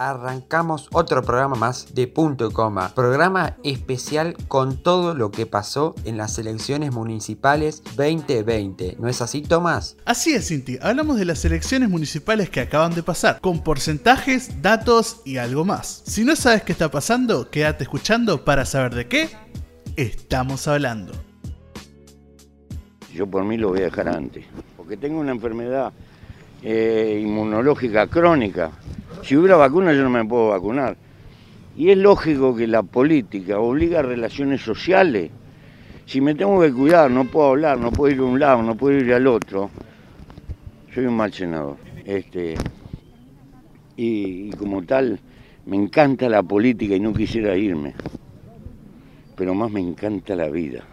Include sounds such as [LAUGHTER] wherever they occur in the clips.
arrancamos otro programa más de punto y coma. Programa especial con todo lo que pasó en las elecciones municipales 2020. ¿No es así, Tomás? Así es, Cinti. Hablamos de las elecciones municipales que acaban de pasar, con porcentajes, datos y algo más. Si no sabes qué está pasando, quédate escuchando para saber de qué estamos hablando. Yo por mí lo voy a dejar antes, porque tengo una enfermedad eh, inmunológica crónica si hubiera vacuna yo no me puedo vacunar. Y es lógico que la política obliga a relaciones sociales. Si me tengo que cuidar, no puedo hablar, no puedo ir a un lado, no puedo ir al otro, soy un mal senador. Este, y, y como tal, me encanta la política y no quisiera irme. Pero más me encanta la vida.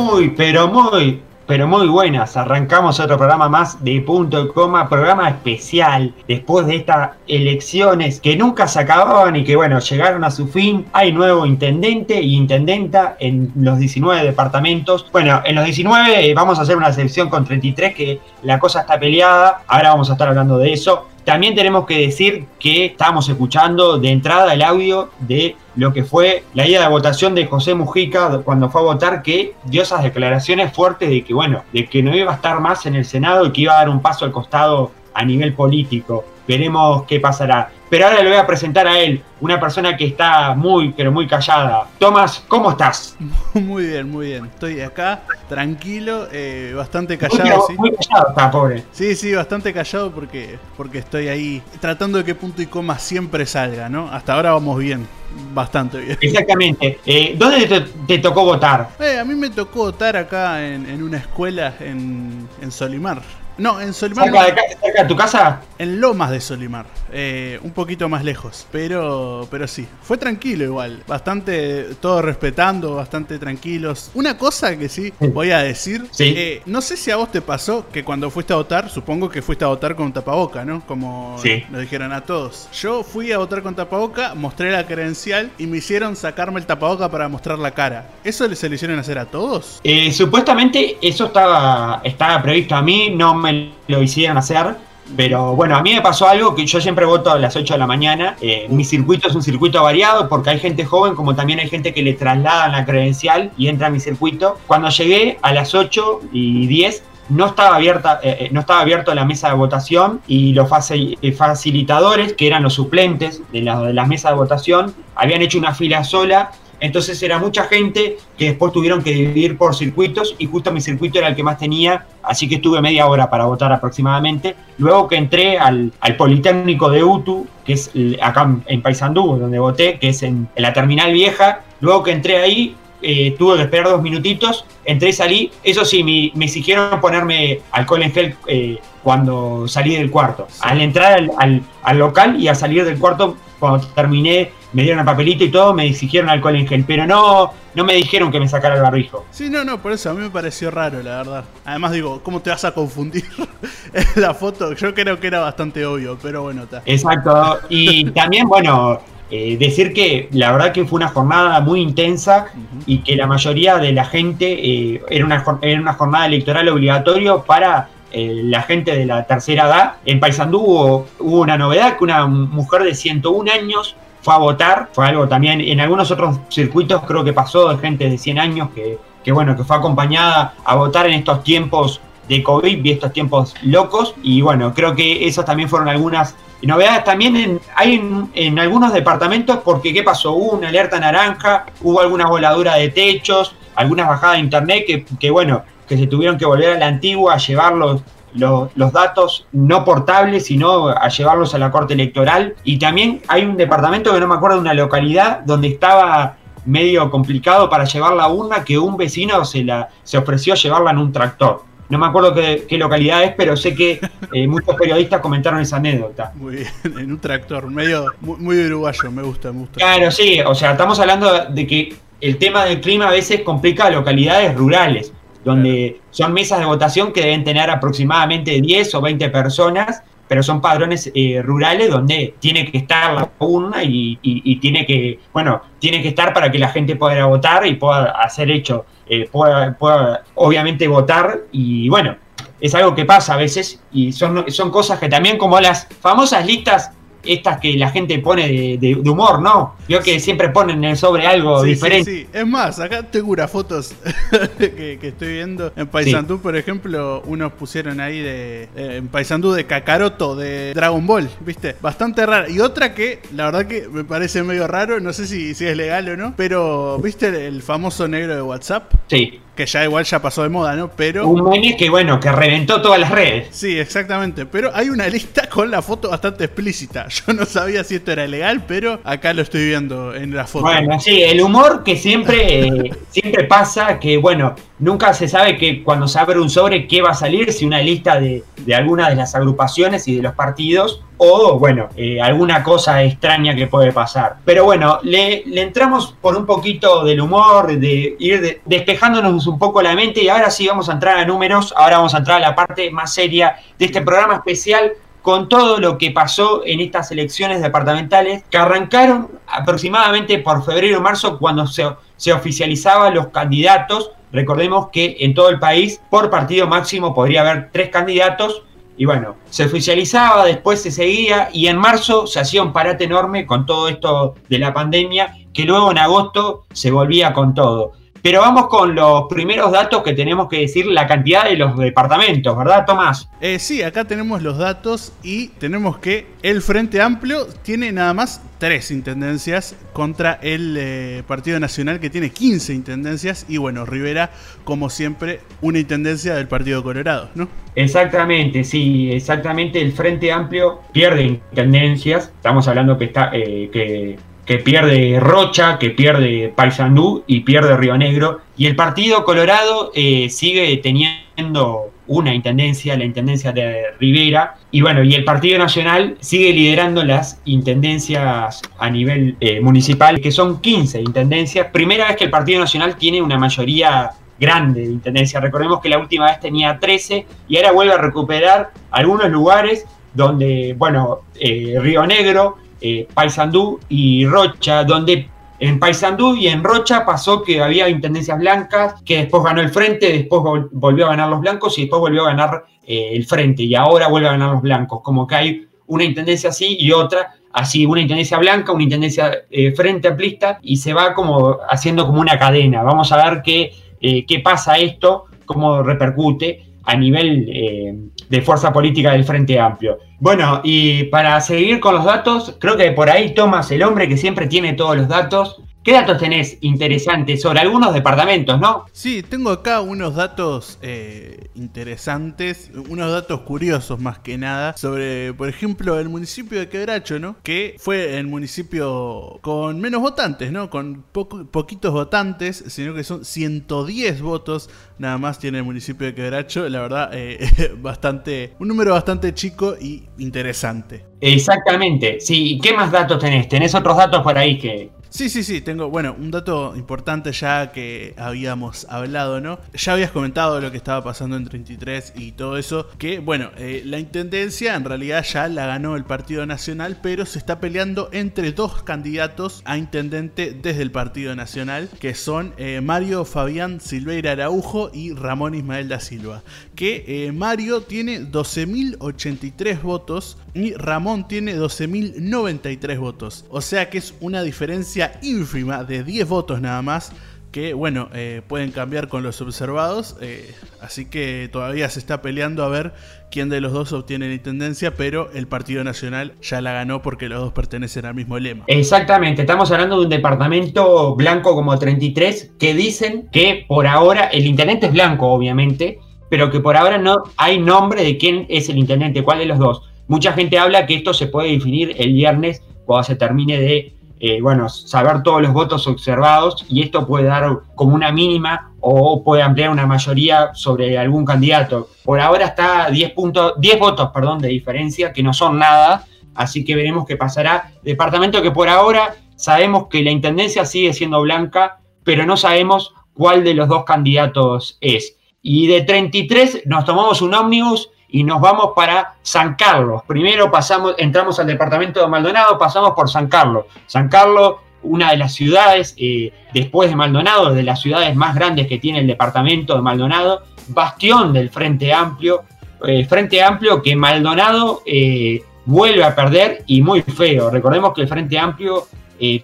Muy, pero muy, pero muy buenas. Arrancamos otro programa más de punto y coma, programa especial después de estas elecciones que nunca se acababan y que bueno, llegaron a su fin. Hay nuevo intendente e intendenta en los 19 departamentos. Bueno, en los 19 vamos a hacer una selección con 33 que la cosa está peleada. Ahora vamos a estar hablando de eso. También tenemos que decir que estamos escuchando de entrada el audio de lo que fue la ida de votación de José Mujica cuando fue a votar, que dio esas declaraciones fuertes de que, bueno, de que no iba a estar más en el Senado y que iba a dar un paso al costado a nivel político. Veremos qué pasará. Pero ahora le voy a presentar a él, una persona que está muy, pero muy callada. Tomás, ¿cómo estás? [LAUGHS] Muy bien, muy bien. Estoy acá, tranquilo, eh, bastante callado. Muy, ¿sí? muy callado está, pobre. Sí, sí, bastante callado porque, porque estoy ahí tratando de que punto y coma siempre salga, ¿no? Hasta ahora vamos bien, bastante bien. Exactamente. Eh, ¿Dónde te, te, tocó votar? Eh, a mí me tocó votar acá en, en una escuela en, en Solimar. No, en Solimar. ¿Cerca de, cerca de tu casa? En Lomas de Solimar. Eh, un poquito más lejos. Pero, pero sí. Fue tranquilo igual. Bastante, todo respetando, bastante tranquilos. Una cosa que sí voy a decir. Sí. Eh, no sé si a vos te pasó que cuando fuiste a votar, supongo que fuiste a votar con tapaboca, ¿no? Como sí. nos dijeron a todos. Yo fui a votar con tapaboca, mostré la credencial y me hicieron sacarme el tapaboca para mostrar la cara. ¿Eso se le hicieron hacer a todos? Eh, supuestamente eso estaba, estaba previsto a mí, no me lo hicieron hacer. Pero bueno, a mí me pasó algo que yo siempre voto a las 8 de la mañana. Eh, mi circuito es un circuito variado porque hay gente joven como también hay gente que le trasladan la credencial y entra a mi circuito. Cuando llegué a las 8 y 10 no estaba abierta, eh, no estaba abierto la mesa de votación y los facilitadores, que eran los suplentes de la, de la mesa de votación, habían hecho una fila sola entonces era mucha gente que después tuvieron que dividir por circuitos y justo mi circuito era el que más tenía, así que estuve media hora para votar aproximadamente. Luego que entré al, al Politécnico de Utu, que es acá en Paysandú, donde voté, que es en, en la terminal vieja, luego que entré ahí, eh, tuve que esperar dos minutitos, entré y salí. Eso sí, me, me exigieron ponerme alcohol en gel eh, cuando salí del cuarto. Al entrar al, al, al, local y a salir del cuarto, cuando terminé, me dieron el papelito y todo, me exigieron alcohol en gel, pero no, no me dijeron que me sacara el barbijo. Sí, no, no, por eso a mí me pareció raro, la verdad. Además digo, ¿cómo te vas a confundir [LAUGHS] la foto? Yo creo que era bastante obvio, pero bueno, está. Exacto, y [LAUGHS] también, bueno, eh, decir que la verdad que fue una jornada muy intensa uh -huh. y que la mayoría de la gente eh, era, una, era una jornada electoral obligatorio para eh, la gente de la tercera edad. En Paysandú hubo, hubo, una novedad que una mujer de 101 años fue a votar, fue algo también, en algunos otros circuitos creo que pasó de gente de 100 años que, que bueno, que fue acompañada a votar en estos tiempos de COVID y estos tiempos locos y bueno, creo que esas también fueron algunas novedades también en, hay en, algunos departamentos porque ¿qué pasó? Hubo una alerta naranja, hubo alguna voladura de techos, algunas bajadas de internet que, que bueno, que se tuvieron que volver a la antigua a llevar los, los, los, datos no portables, sino a llevarlos a la corte electoral. Y también hay un departamento que no me acuerdo de una localidad donde estaba medio complicado para llevar la urna que un vecino se, la, se ofreció a llevarla en un tractor. No me acuerdo qué, qué localidad es, pero sé que [LAUGHS] eh, muchos periodistas comentaron esa anécdota. Muy bien, [LAUGHS] en un tractor, medio muy, muy uruguayo, me gusta, me gusta. Claro, sí, o sea, estamos hablando de que el tema del clima a veces complica localidades rurales donde son mesas de votación que deben tener aproximadamente 10 o 20 personas pero son padrones eh, rurales donde tiene que estar la urna y, tiene que, bueno, tiene que estar para que la gente pueda votar y pueda hacer hecho, eh, pueda, pueda obviamente votar y bueno, es algo que pasa a veces y son, son cosas que también como las famosas listas estas que la gente pone de, humor, ¿no? Veo que siempre ponen en sobre algo diferente. Sí, sí, es más, acá tengo unas fotos [LAUGHS] que, estoy viendo en Paisandú, por ejemplo, unos pusieron ahí de eh, en Paisandú de Kakaroto, de Dragon Ball, ¿viste? Bastante rara. Y otra que, la verdad que me parece medio raro, no sé si, si es legal o no, pero ¿viste el famoso negro de WhatsApp? Sí que ya igual ya pasó de moda, ¿no? Pero. Un meme que, bueno, que reventó todas las redes. Sí, exactamente. Pero hay una lista con la foto bastante explícita. [LAUGHS] Yo no sabía si esto era legal, pero acá lo estoy viendo en la foto. Bueno, sí, el humor que siempre, eh, [LAUGHS] siempre pasa, que, bueno, nunca se sabe que cuando se abre un sobre qué va a salir, si una lista de, de alguna de las agrupaciones y de los partidos o, bueno, eh, alguna cosa extraña que puede pasar. Pero bueno, le, entramos por un poquito del humor, de ir despejándonos un poco la mente y ahora sí vamos a entrar a números, ahora vamos a entrar a la parte más seria de este programa especial con todo lo que pasó en estas elecciones departamentales que arrancaron aproximadamente por febrero o marzo cuando se, se oficializaban los candidatos. Recordemos que en todo el país por partido máximo podría haber tres candidatos y bueno, se oficializaba, después se seguía y en marzo se hacía un parate enorme con todo esto de la pandemia, que luego en agosto se volvía con todo. Pero vamos con los primeros datos que tenemos que decir, la cantidad de los departamentos, ¿verdad, Tomás? Eh, sí, acá tenemos los datos y tenemos que el Frente Amplio tiene nada más tres intendencias contra el eh, Partido Nacional que tiene 15 intendencias y bueno, Rivera, como siempre, una intendencia del Partido Colorado, ¿no? Exactamente, sí, exactamente. El Frente Amplio pierde intendencias. Estamos hablando que está eh, que que pierde Rocha, que pierde Paysandú y pierde Río Negro. Y el Partido Colorado eh, sigue teniendo una intendencia, la intendencia de Rivera. Y bueno, y el Partido Nacional sigue liderando las intendencias a nivel eh, municipal, que son 15 intendencias. Primera vez que el Partido Nacional tiene una mayoría grande de intendencia. Recordemos que la última vez tenía 13 y ahora vuelve a recuperar algunos lugares donde, bueno, eh, Río Negro eh, Paysandú y Rocha, donde en Paysandú y en Rocha pasó que había intendencias blancas, que después ganó el frente, después volvió a ganar los blancos y después volvió a ganar eh, el frente y ahora vuelve a ganar los blancos. Como que hay una intendencia así y otra así, una intendencia blanca, una intendencia eh, frente amplista y se va como haciendo como una cadena. Vamos a ver qué, eh, qué pasa esto, cómo repercute a nivel de fuerza política del Frente Amplio. Bueno, y para seguir con los datos, creo que por ahí Tomás, el hombre que siempre tiene todos los datos, ¿Qué datos tenés interesantes sobre algunos departamentos, no? Sí, tengo acá unos datos eh, interesantes, unos datos curiosos más que nada, sobre, por ejemplo, el municipio de Quebracho, ¿no? Que fue el municipio con menos votantes, ¿no? Con poquitos votantes, sino que son 110 votos nada más tiene el municipio de Quebracho. La verdad, eh, [LAUGHS] bastante, un número bastante chico y interesante. Exactamente, sí. ¿Y qué más datos tenés? ¿Tenés otros datos por ahí que, Sí, sí, sí, tengo, bueno, un dato importante ya que habíamos hablado, ¿no? Ya habías comentado lo que estaba pasando en 33 y todo eso, que, bueno, eh, la intendencia en realidad ya la ganó el Partido Nacional, pero se está peleando entre dos candidatos a intendente desde el Partido Nacional, que son eh, Mario Fabián Silveira Araujo y Ramón Ismael da Silva. Que eh, Mario tiene 12.083 votos y Ramón tiene 12.093 votos. O sea que es una diferencia ínfima de 10 votos nada más que bueno, eh, pueden cambiar con los observados, eh, así que todavía se está peleando a ver quién de los dos obtiene la intendencia, pero el Partido Nacional ya la ganó porque los dos pertenecen al mismo lema. Exactamente, estamos hablando de un departamento blanco como 33 que dicen que por ahora el intendente es blanco, obviamente, pero que por ahora no hay nombre de quién es el intendente, cuál de los dos. Mucha gente habla que esto se puede definir el viernes cuando se termine de eh, bueno, saber todos los votos observados y esto puede dar como una mínima o puede ampliar una mayoría sobre algún candidato. Por ahora está 10, puntos, 10 votos perdón, de diferencia, que no son nada, así que veremos qué pasará. Departamento que por ahora sabemos que la intendencia sigue siendo blanca, pero no sabemos cuál de los dos candidatos es. Y de 33 nos tomamos un ómnibus y nos vamos para San Carlos. Primero pasamos, entramos al departamento de Maldonado, pasamos por San Carlos. San Carlos, una de las ciudades, eh, después de Maldonado, de las ciudades más grandes que tiene el departamento de Maldonado, bastión del Frente Amplio, eh, Frente Amplio que Maldonado eh, vuelve a perder y muy feo. Recordemos que el Frente Amplio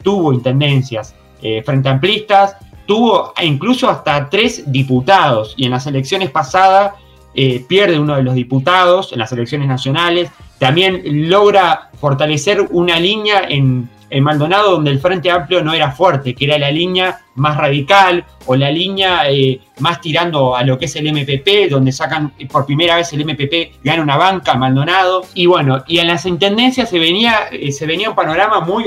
tuvo intendencias frente amplistas, tuvo incluso hasta tres diputados y en las elecciones pasadas eh, pierde uno de los diputados en las elecciones nacionales, también logra fortalecer una línea en, Maldonado donde el Frente Amplio no era fuerte, que era la línea más radical o la línea eh, más tirando a lo que es el MPP, donde sacan por primera vez el MPP, gana una banca, Maldonado. Y bueno, y en las intendencias se venía, eh, se venía un panorama muy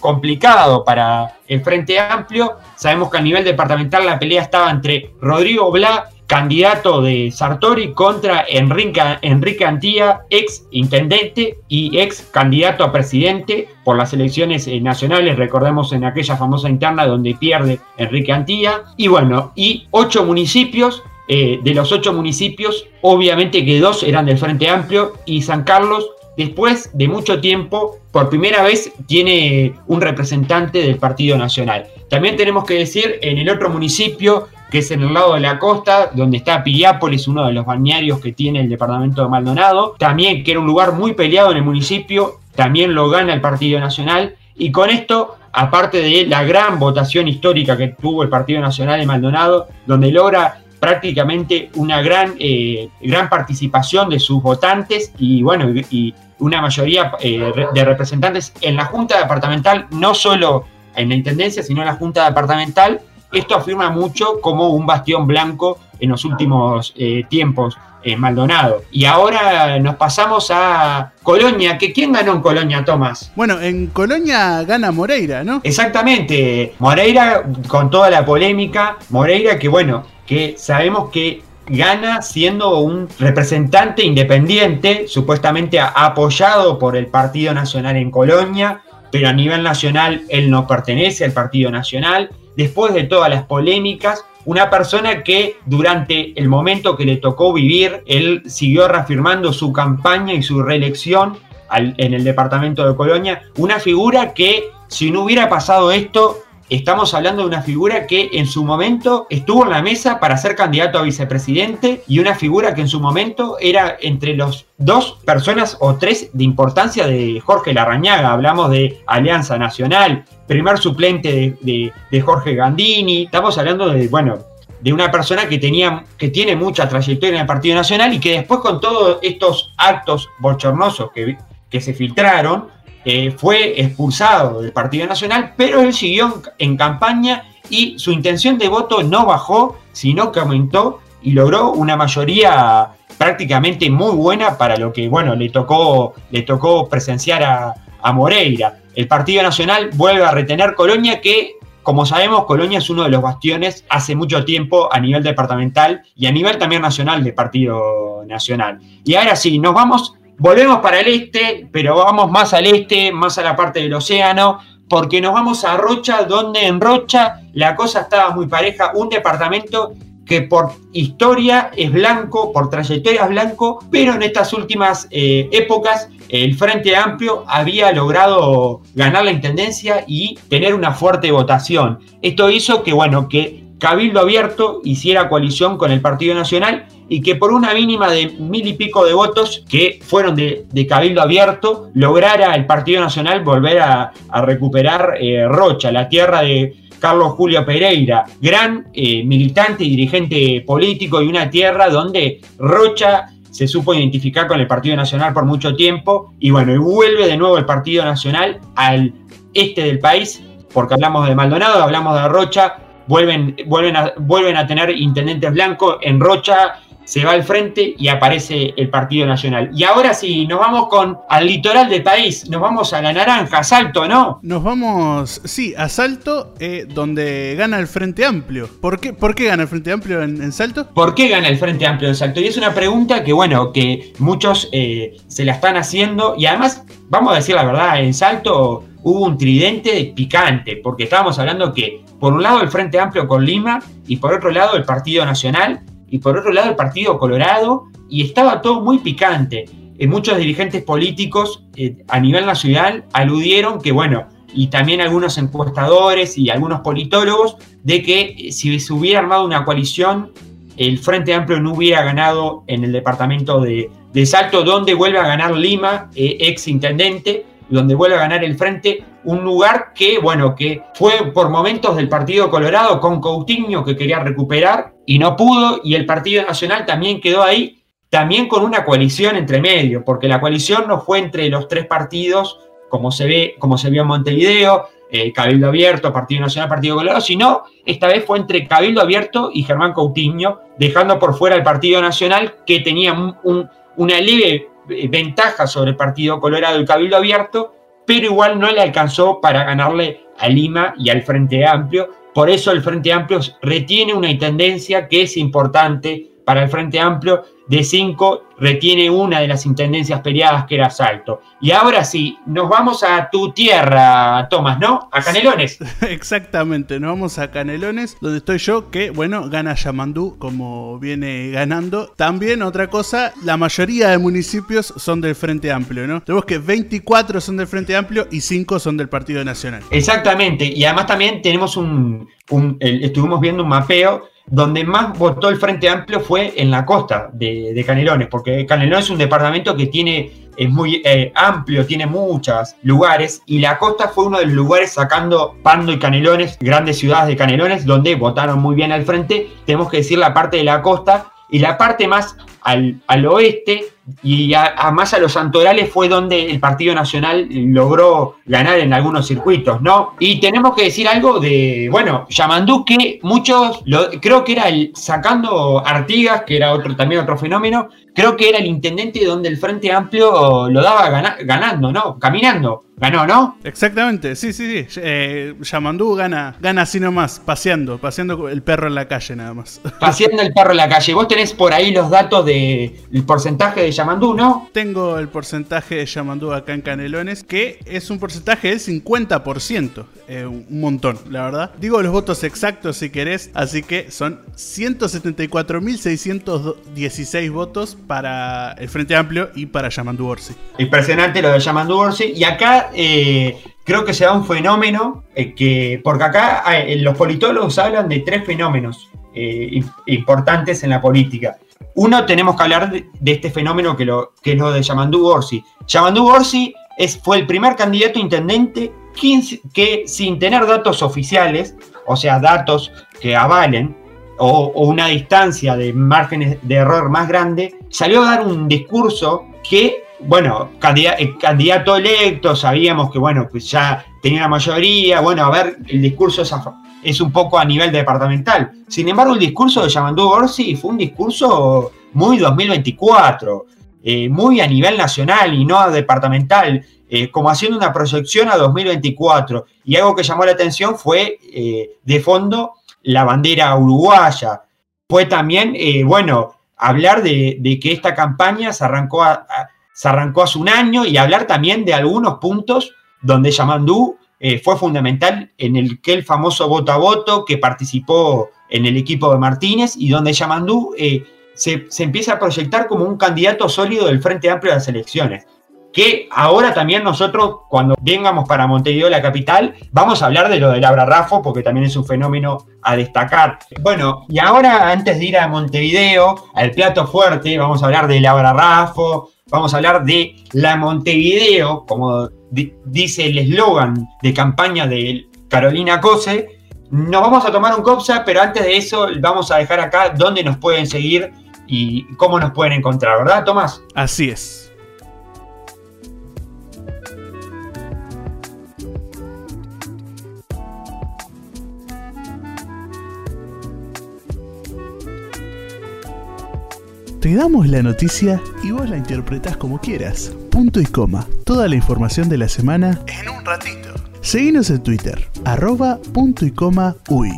complicado para el Frente Amplio. Sabemos que a nivel departamental la pelea estaba entre Rodrigo Bla candidato de Sartori contra Enrique, Enrique Antía, ex intendente y ex candidato a presidente por las elecciones eh, nacionales, recordemos en aquella famosa interna donde pierde Enrique Antía. Y bueno, y ocho municipios, eh, de los ocho municipios, obviamente que dos eran del Frente Amplio y San Carlos después de mucho tiempo, por primera vez tiene un representante del Partido Nacional. También tenemos que decir, en el otro municipio, que es en el lado de la costa, donde está Piriápolis, uno de los balnearios que tiene el departamento de Maldonado, también que era un lugar muy peleado en el municipio, también lo gana el Partido Nacional, y con esto, aparte de la gran votación histórica que tuvo el Partido Nacional de Maldonado, donde logra prácticamente una gran, eh, gran participación de sus votantes y bueno, y, una mayoría eh, de representantes en la Junta Departamental, no solo en la Intendencia, sino en la Junta Departamental, esto afirma mucho como un bastión blanco en los últimos eh, tiempos en Maldonado. Y ahora nos pasamos a Colonia, que ¿quién ganó en Colonia, Tomás? Bueno, en Colonia gana Moreira, ¿no? Exactamente, Moreira con toda la polémica, Moreira que bueno, que sabemos que gana siendo un representante independiente, supuestamente apoyado por el Partido Nacional en Colonia, pero a nivel nacional él no pertenece al Partido Nacional después de todas las polémicas, una persona que durante el momento que le tocó vivir, él siguió reafirmando su campaña y su reelección en el departamento de Colonia, una figura que si no hubiera pasado esto, Estamos hablando de una figura que en su momento estuvo en la mesa para ser candidato a vicepresidente y una figura que en su momento era entre los dos personas o tres de importancia de Jorge Larrañaga. Hablamos de Alianza Nacional, primer suplente de, Jorge Gandini. Estamos hablando de, bueno, de una persona que, tenía, que tiene mucha trayectoria en el Partido Nacional y que después con todos estos actos bochornosos que, que se filtraron, eh, fue expulsado del Partido Nacional, pero él siguió en, campaña y su intención de voto no bajó, sino que aumentó y logró una mayoría prácticamente muy buena para lo que bueno le tocó, le tocó presenciar a, a Moreira. El Partido Nacional vuelve a retener Colonia, que como sabemos, Colonia es uno de los bastiones hace mucho tiempo a nivel departamental y a nivel también nacional del Partido Nacional. Y ahora sí, nos vamos Volvemos para el este, pero vamos más al este, más a la parte del océano, porque nos vamos a Rocha, donde en Rocha la cosa estaba muy pareja, un departamento que por historia es blanco, por trayectoria es blanco, pero en estas últimas eh, épocas el Frente Amplio había logrado ganar la intendencia y tener una fuerte votación. Esto hizo que, bueno, que Cabildo Abierto hiciera coalición con el Partido Nacional y que por una mínima de mil y pico de votos que fueron de, Cabildo Abierto, lograra el Partido Nacional volver a, recuperar eh, Rocha, la tierra de Carlos Julio Pereira, gran eh, militante y dirigente político y una tierra donde Rocha se supo identificar con el Partido Nacional por mucho tiempo y bueno, y vuelve de nuevo el Partido Nacional al este del país, porque hablamos de Maldonado, hablamos de Rocha, vuelven, vuelven, a, vuelven a tener intendentes blancos en Rocha, se va al frente y aparece el Partido Nacional. Y ahora sí, nos vamos con al litoral del país, nos vamos a la naranja, Salto, ¿no? Nos vamos, sí, a Salto, eh, donde gana el Frente Amplio. ¿Por qué, ¿Por qué gana el Frente Amplio en, Salto? ¿Por qué gana el Frente Amplio en Salto? Y es una pregunta que, bueno, que muchos eh, se la están haciendo y además, vamos a decir la verdad, en Salto hubo un tridente picante, porque estábamos hablando que, por un lado, el Frente Amplio con Lima y por otro lado, el Partido Nacional y por otro lado el Partido Colorado, y estaba todo muy picante. Eh, muchos dirigentes políticos eh, a nivel nacional aludieron que, bueno, y también algunos encuestadores y algunos politólogos, de que si se hubiera armado una coalición, el Frente Amplio no hubiera ganado en el departamento de, Salto, donde vuelve a ganar Lima, ex intendente, donde vuelve a ganar el Frente, un lugar que, bueno, que fue por momentos del Partido Colorado con Coutinho que quería recuperar y no pudo, y el Partido Nacional también quedó ahí, también con una coalición entre medio, porque la coalición no fue entre los tres partidos, como se ve, como se vio en Montevideo, eh, Cabildo Abierto, Partido Nacional, Partido Colorado, sino esta vez fue entre Cabildo Abierto y Germán Coutinho, dejando por fuera el Partido Nacional, que tenía una leve ventaja sobre el Partido Colorado y Cabildo Abierto, pero igual no le alcanzó para ganarle a Lima y al Frente Amplio. Por eso el Frente Amplio retiene una tendencia que es importante para el Frente Amplio de 5 retiene una de las intendencias peleadas que era Salto. Y ahora sí, nos vamos a tu tierra, Tomás, ¿no? A Canelones. [LAUGHS] Exactamente, nos vamos a Canelones, donde estoy yo, que bueno, gana Yamandú como viene ganando. También otra cosa, la mayoría de municipios son del Frente Amplio, ¿no? Tenemos que 24 son del Frente Amplio y 5 son del Partido Nacional. Exactamente, y además también tenemos un, estuvimos viendo un mapeo donde más votó el Frente Amplio fue en la costa de, Canelones, porque Canelones es un departamento que tiene, es muy eh, amplio, tiene muchos lugares, y la costa fue uno de los lugares sacando Pando y Canelones, grandes ciudades de Canelones, donde votaron muy bien al Frente. Tenemos que decir la parte de la costa y la parte más al, al oeste y a, más a los santorales fue donde el Partido Nacional logró ganar en algunos circuitos, ¿no? Y tenemos que decir algo de, bueno, Yamandú que muchos, creo que era el, sacando Artigas, que era otro, también otro fenómeno, creo que era el intendente donde el Frente Amplio lo daba ganando, ¿no? Caminando. Ganó, ¿no? Exactamente, sí, sí, sí. Eh, Yamandú gana, gana así nomás, paseando, paseando el perro en la calle nada más. [LAUGHS] Paseando el perro en la calle. Vos tenés por ahí los datos del porcentaje de Yamandú, ¿no? Tengo el porcentaje de Yamandú acá en Canelones, que es un porcentaje del 50%. Eh, un montón, la verdad. Digo los votos exactos si querés, así que son 174.616 votos para el Frente Amplio y para Yamandú Orsi. Impresionante lo de Yamandú Orsi. Y acá eh, creo que se da un fenómeno eh, que, porque acá los politólogos hablan de tres fenómenos importantes en la política. Uno, tenemos que hablar de, este fenómeno que, lo, que es lo de Yamandú Orsi. Yamandú Orsi fue el primer candidato intendente que, sin tener datos oficiales, o sea, datos que avalen, o, una distancia de márgenes de error más grande, salió a dar un discurso que, bueno, candidato, electo, sabíamos que, bueno, pues ya tenía la mayoría, bueno, a ver, el discurso es, un poco a nivel departamental. Sin embargo, el discurso de Yamandú Orsi fue un discurso muy 2024, eh, muy a nivel nacional y no departamental, eh, como haciendo una proyección a 2024. Y algo que llamó la atención fue, eh, de fondo, la bandera uruguaya. Fue también, bueno, hablar de, que esta campaña se arrancó, se arrancó hace un año y hablar también de algunos puntos donde Yamandú eh, fue fundamental en el que el famoso voto a voto que participó en el equipo de Martínez y donde Yamandú eh, se, empieza a proyectar como un candidato sólido del Frente Amplio de las elecciones. Que ahora también nosotros, cuando vengamos para Montevideo, la capital, vamos a hablar de lo del Rafo, porque también es un fenómeno a destacar. Bueno, y ahora, antes de ir a Montevideo, al plato fuerte, vamos a hablar del Rafo, vamos a hablar de la Montevideo, como dice el eslogan de campaña de Carolina Cose. Nos vamos a tomar un COPSA, pero antes de eso vamos a dejar acá dónde nos pueden seguir y cómo nos pueden encontrar, ¿verdad, Tomás? Así es. Te damos la noticia y vos la interpretás como quieras. Punto y coma. Toda la información de la semana en un ratito. Seguinos en Twitter, arroba punto y coma uy.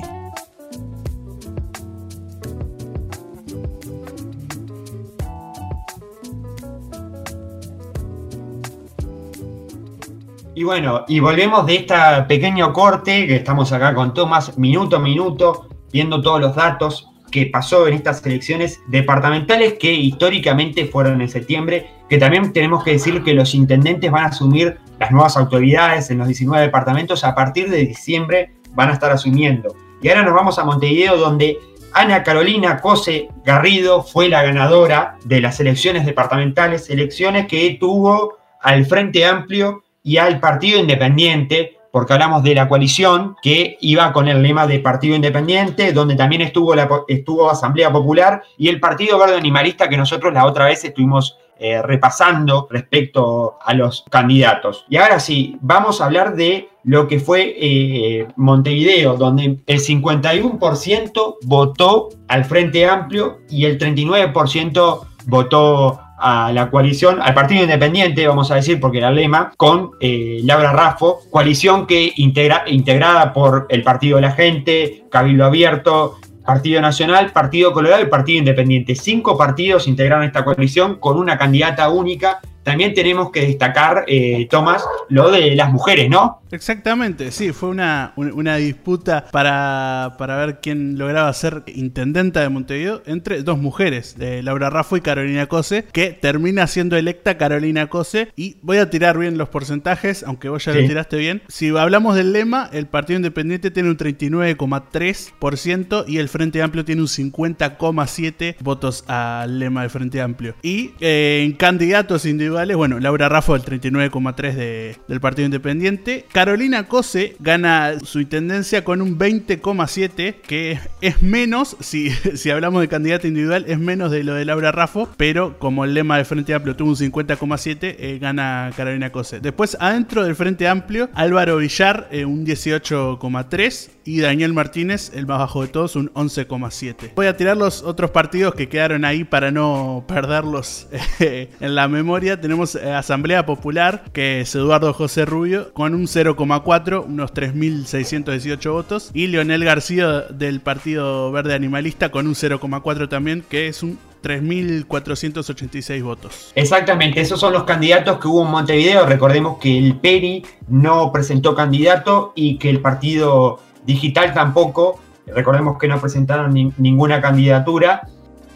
Y bueno, y volvemos de este pequeño corte que estamos acá con Tomás, minuto a minuto, viendo todos los datos que pasó en estas elecciones departamentales que históricamente fueron en septiembre, que también tenemos que decir que los intendentes van a asumir las nuevas autoridades en los 19 departamentos a partir de diciembre van a estar asumiendo. Y ahora nos vamos a Montevideo donde Ana Carolina Cose Garrido fue la ganadora de las elecciones departamentales, elecciones que tuvo al Frente Amplio y al Partido Independiente, porque hablamos de la coalición que iba con el lema de Partido Independiente, donde también estuvo, la, estuvo Asamblea Popular y el Partido Verde Animalista que nosotros la otra vez estuvimos eh, repasando respecto a los candidatos. Y ahora sí, vamos a hablar de lo que fue eh, Montevideo, donde el 51% votó al Frente Amplio y el 39% votó a la coalición, al Partido Independiente, vamos a decir, porque era el lema, con eh, Laura Raffo, coalición que integra, integrada por el Partido de la Gente, Cabildo Abierto, Partido Nacional, Partido Colorado y Partido Independiente. Cinco partidos integraron esta coalición con una candidata única también tenemos que destacar, eh, Tomás, lo de las mujeres, ¿no? Exactamente, sí, fue una, una disputa para, para, ver quién lograba ser intendenta de Montevideo entre dos mujeres, Laura Raffo y Carolina Cose, que termina siendo electa Carolina Cose. Y voy a tirar bien los porcentajes, aunque vos ya lo tiraste bien. Si hablamos del lema, el Partido Independiente tiene un 39,3% y el Frente Amplio tiene un 50,7% votos al lema del Frente Amplio. Y eh, en candidatos individuales, bueno, Laura Raffo del 39,3 del Partido Independiente. Carolina Cose gana su intendencia con un 20,7, que es menos, si, [LAUGHS] si hablamos de candidato individual, es menos de lo de Laura Raffo, pero como el lema de Frente Amplio tuvo un 50,7, eh, gana Carolina Cose. Después, adentro del Frente Amplio, Álvaro Villar, eh, un 18,3 y Daniel Martínez, el más bajo de todos, un 11,7. Voy a tirar los otros partidos que quedaron ahí para no perderlos [LAUGHS] eh, en la memoria tenemos eh, Asamblea Popular, que es Eduardo José Rubio, con un 0,4, unos 3.618 votos. Y Leonel García del Partido Verde Animalista con un 0,4 también, que es un 3.486 votos. Exactamente, esos son los candidatos que hubo en Montevideo. Recordemos que el PERI no presentó candidato y que el Partido Digital tampoco. Recordemos que no presentaron ninguna candidatura.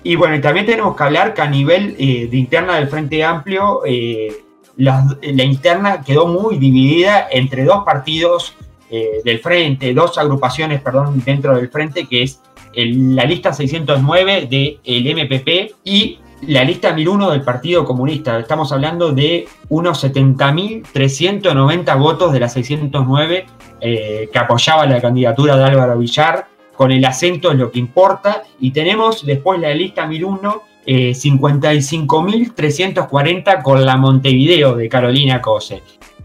Y bueno, también tenemos que hablar que a nivel eh, de interna del Frente Amplio, eh, la, interna quedó muy dividida entre dos partidos eh, del Frente, dos agrupaciones, perdón, dentro del Frente, que es la lista 609 del MPP y la lista 1001 del Partido Comunista. Estamos hablando de unos 70.390 votos de la 609 que apoyaba la candidatura de Álvaro Villar con el acento es lo que importa. Y tenemos después la lista 1001, eh, 55.340 con la Montevideo de Carolina Cose.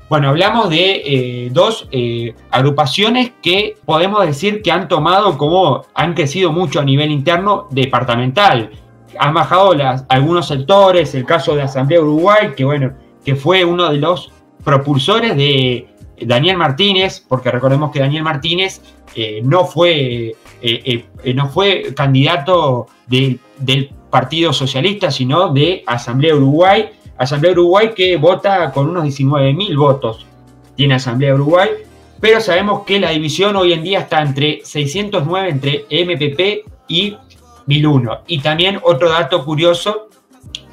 Bueno, hablamos de eh, dos eh, agrupaciones que podemos decir que han tomado como, han crecido mucho a nivel interno departamental. Han bajado algunos sectores, el caso de Asamblea Uruguay, que bueno, que fue uno de los propulsores de Daniel Martínez, porque recordemos que Daniel Martínez eh, no, fue, eh, eh, no fue candidato del Partido Socialista, sino de Asamblea Uruguay. Asamblea Uruguay que vota con unos 19.000 votos. Tiene Asamblea Uruguay. Pero sabemos que la división hoy en día está entre 609 entre MPP y 1001. Y también otro dato curioso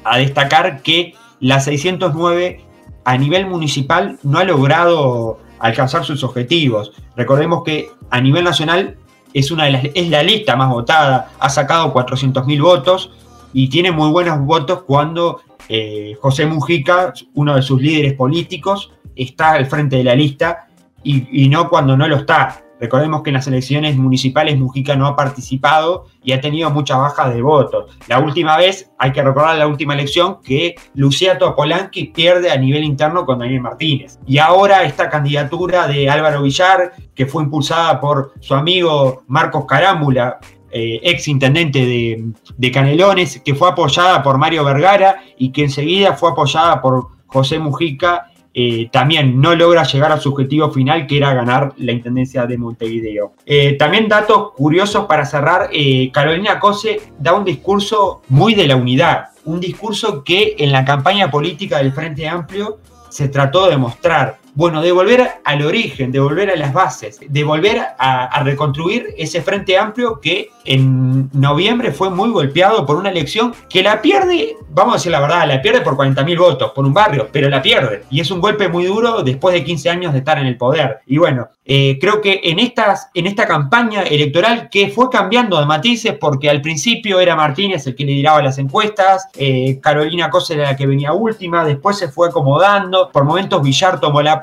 a destacar que la 609 a nivel municipal no ha logrado alcanzar sus objetivos. Recordemos que a nivel nacional es, una de las, es la lista más votada, ha sacado 400.000 votos y tiene muy buenos votos cuando eh, José Mujica, uno de sus líderes políticos, está al frente de la lista y, y no cuando no lo está. Recordemos que en las elecciones municipales Mujica no ha participado y ha tenido muchas bajas de votos. La última vez, hay que recordar la última elección, que Luciato Polanqui pierde a nivel interno con Daniel Martínez. Y ahora esta candidatura de Álvaro Villar, que fue impulsada por su amigo Marcos Carámbula, eh, ex intendente de, de Canelones, que fue apoyada por Mario Vergara y que enseguida fue apoyada por José Mujica eh, también no logra llegar a su objetivo final, que era ganar la Intendencia de Montevideo. Eh, también datos curiosos para cerrar, eh, Carolina Cose da un discurso muy de la unidad, un discurso que en la campaña política del Frente Amplio se trató de mostrar. Bueno, de volver al origen, de volver a las bases, de volver a, reconstruir ese frente amplio que en noviembre fue muy golpeado por una elección que la pierde, vamos a decir la verdad, la pierde por 40.000 votos, por un barrio, pero la pierde. Y es un golpe muy duro después de 15 años de estar en el poder. Y bueno, eh, creo que en, estas, en esta campaña electoral que fue cambiando de matices, porque al principio era Martínez el que lideraba las encuestas, eh, Carolina Cosa era la que venía última, después se fue acomodando, por momentos Villar tomó la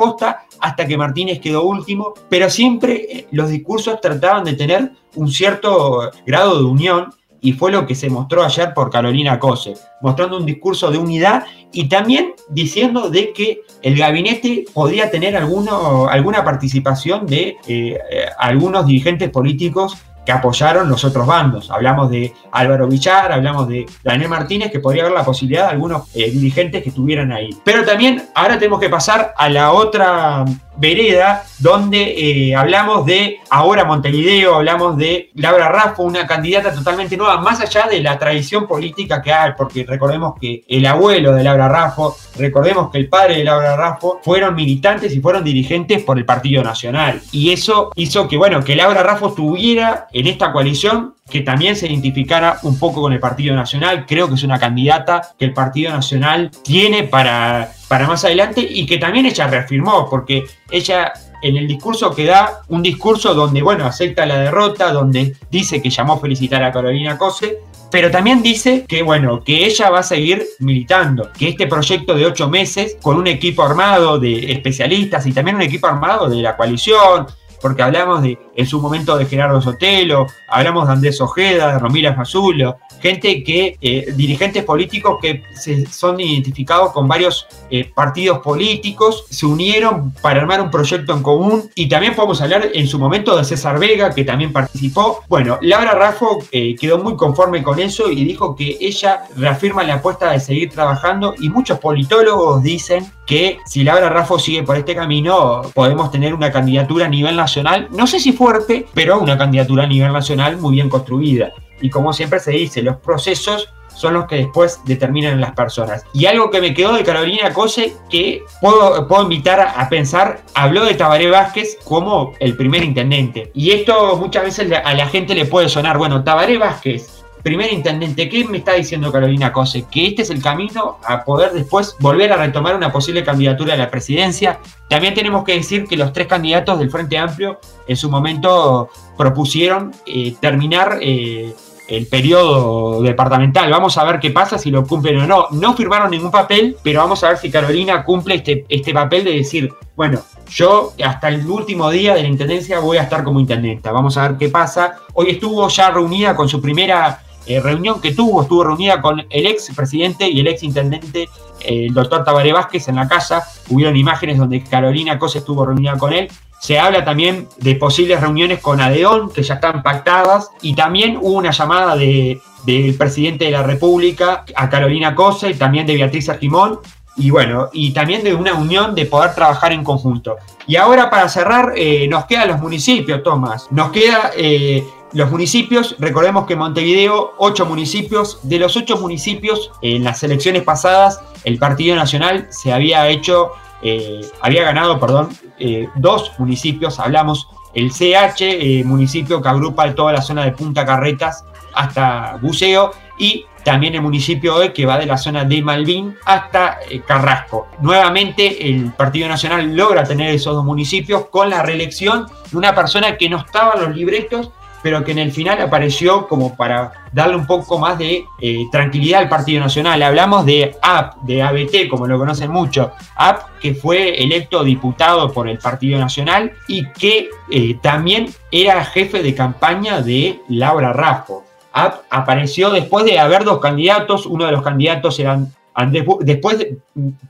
hasta que Martínez quedó último, pero siempre eh, los discursos trataban de tener un cierto grado de unión y fue lo que se mostró ayer por Carolina Cose, mostrando un discurso de unidad y también diciendo de que el gabinete podría tener alguno, alguna participación de eh, eh, algunos dirigentes políticos que apoyaron los otros bandos. Hablamos de Álvaro Villar, hablamos de Daniel Martínez, que podría haber la posibilidad de algunos eh, dirigentes que estuvieran ahí. Pero también ahora tenemos que pasar a la otra vereda donde eh, hablamos de ahora Montevideo, hablamos de Laura Raffo, una candidata totalmente nueva, más allá de la tradición política que hay, porque recordemos que el abuelo de Laura Raffo, recordemos que el padre de Laura Raffo fueron militantes y fueron dirigentes por el Partido Nacional. Y eso hizo que, bueno, que Laura Raffo estuviera en esta coalición que también se identificara un poco con el Partido Nacional. Creo que es una candidata que el Partido Nacional tiene para, para más adelante y que también ella reafirmó, porque ella en el discurso que da, un discurso donde, bueno, acepta la derrota, donde dice que llamó a felicitar a Carolina Cose, pero también dice que, bueno, que ella va a seguir militando, que este proyecto de ocho meses, con un equipo armado de especialistas y también un equipo armado de la coalición, porque hablamos de, en su momento de Gerardo Sotelo, hablamos de Andrés Ojeda, de Romila Fazulo, gente que, eh, dirigentes políticos que se, son identificados con varios eh, partidos políticos, se unieron para armar un proyecto en común y también podemos hablar en su momento de César Vega, que también participó. Bueno, Laura Raffo eh, quedó muy conforme con eso y dijo que ella reafirma la apuesta de seguir trabajando y muchos politólogos dicen que si Laura Raffo sigue por este camino podemos tener una candidatura a nivel nacional, no sé si fuerte, pero una candidatura a nivel nacional muy bien construida. Y como siempre se dice, los procesos son los que después determinan las personas. Y algo que me quedó de Carolina Cose, que puedo, puedo invitar a, pensar, habló de Tabaré Vázquez como el primer intendente. Y esto muchas veces a la gente le puede sonar, bueno, Tabaré Vázquez primer intendente, ¿qué me está diciendo Carolina Cose? Que este es el camino a poder después volver a retomar una posible candidatura a la presidencia. También tenemos que decir que los tres candidatos del Frente Amplio en su momento propusieron eh, terminar eh, el periodo departamental. Vamos a ver qué pasa, si lo cumplen o no. No firmaron ningún papel, pero vamos a ver si Carolina cumple este, este papel de decir, bueno, yo hasta el último día de la intendencia voy a estar como intendenta. Vamos a ver qué pasa. Hoy estuvo ya reunida con su primera eh, reunión que tuvo, estuvo reunida con el ex presidente y el ex intendente, el doctor Tabaré Vázquez, en la casa. Hubieron imágenes donde Carolina Cosa estuvo reunida con él. Se habla también de posibles reuniones con Adeón, que ya están pactadas, y también hubo una llamada de, del presidente de la República a Carolina Cosa y también de Beatriz Argimón, y bueno, y también de una unión de poder trabajar en conjunto. Y ahora para cerrar, eh, nos quedan los municipios, Tomás. Nos queda eh, los municipios, recordemos que Montevideo, ocho municipios, de los ocho municipios, en las elecciones pasadas, el Partido Nacional se había hecho eh, había ganado, perdón, eh, dos municipios, hablamos el CH, eh, municipio que agrupa toda la zona de Punta Carretas hasta Buceo, y también el municipio E que va de la zona de Malvin hasta Carrasco. Nuevamente el Partido Nacional logra tener esos dos municipios con la reelección de una persona que no estaba en los libretos pero que en el final apareció como para darle un poco más de eh, tranquilidad al Partido Nacional. Hablamos de AP, de ABT, como lo conocen mucho, AP que fue electo diputado por el Partido Nacional y que eh, también era jefe de campaña de Laura Raffo. AP apareció después de haber dos candidatos, uno de los candidatos eran Andrés, después,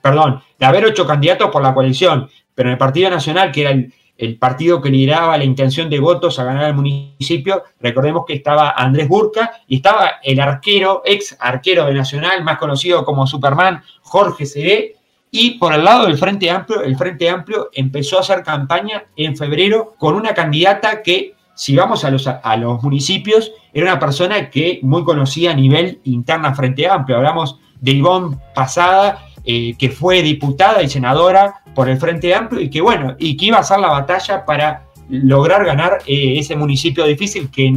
perdón, de haber ocho candidatos por la coalición, pero en el Partido Nacional, que era el, el partido que lideraba la intención de votos a ganar el municipio, recordemos que estaba Andrés Burca y estaba el arquero, ex arquero de Nacional, más conocido como Superman, Jorge Cedé, y por el lado del Frente Amplio, el Frente Amplio empezó a hacer campaña en febrero con una candidata que, si vamos a los, a los municipios, era una persona que muy conocida a nivel interna Frente Amplio. Hablamos de Ivonne Pasada, eh, que fue diputada y senadora por el Frente Amplio y que bueno, y que iba a ser la batalla para lograr ganar eh, ese municipio difícil que,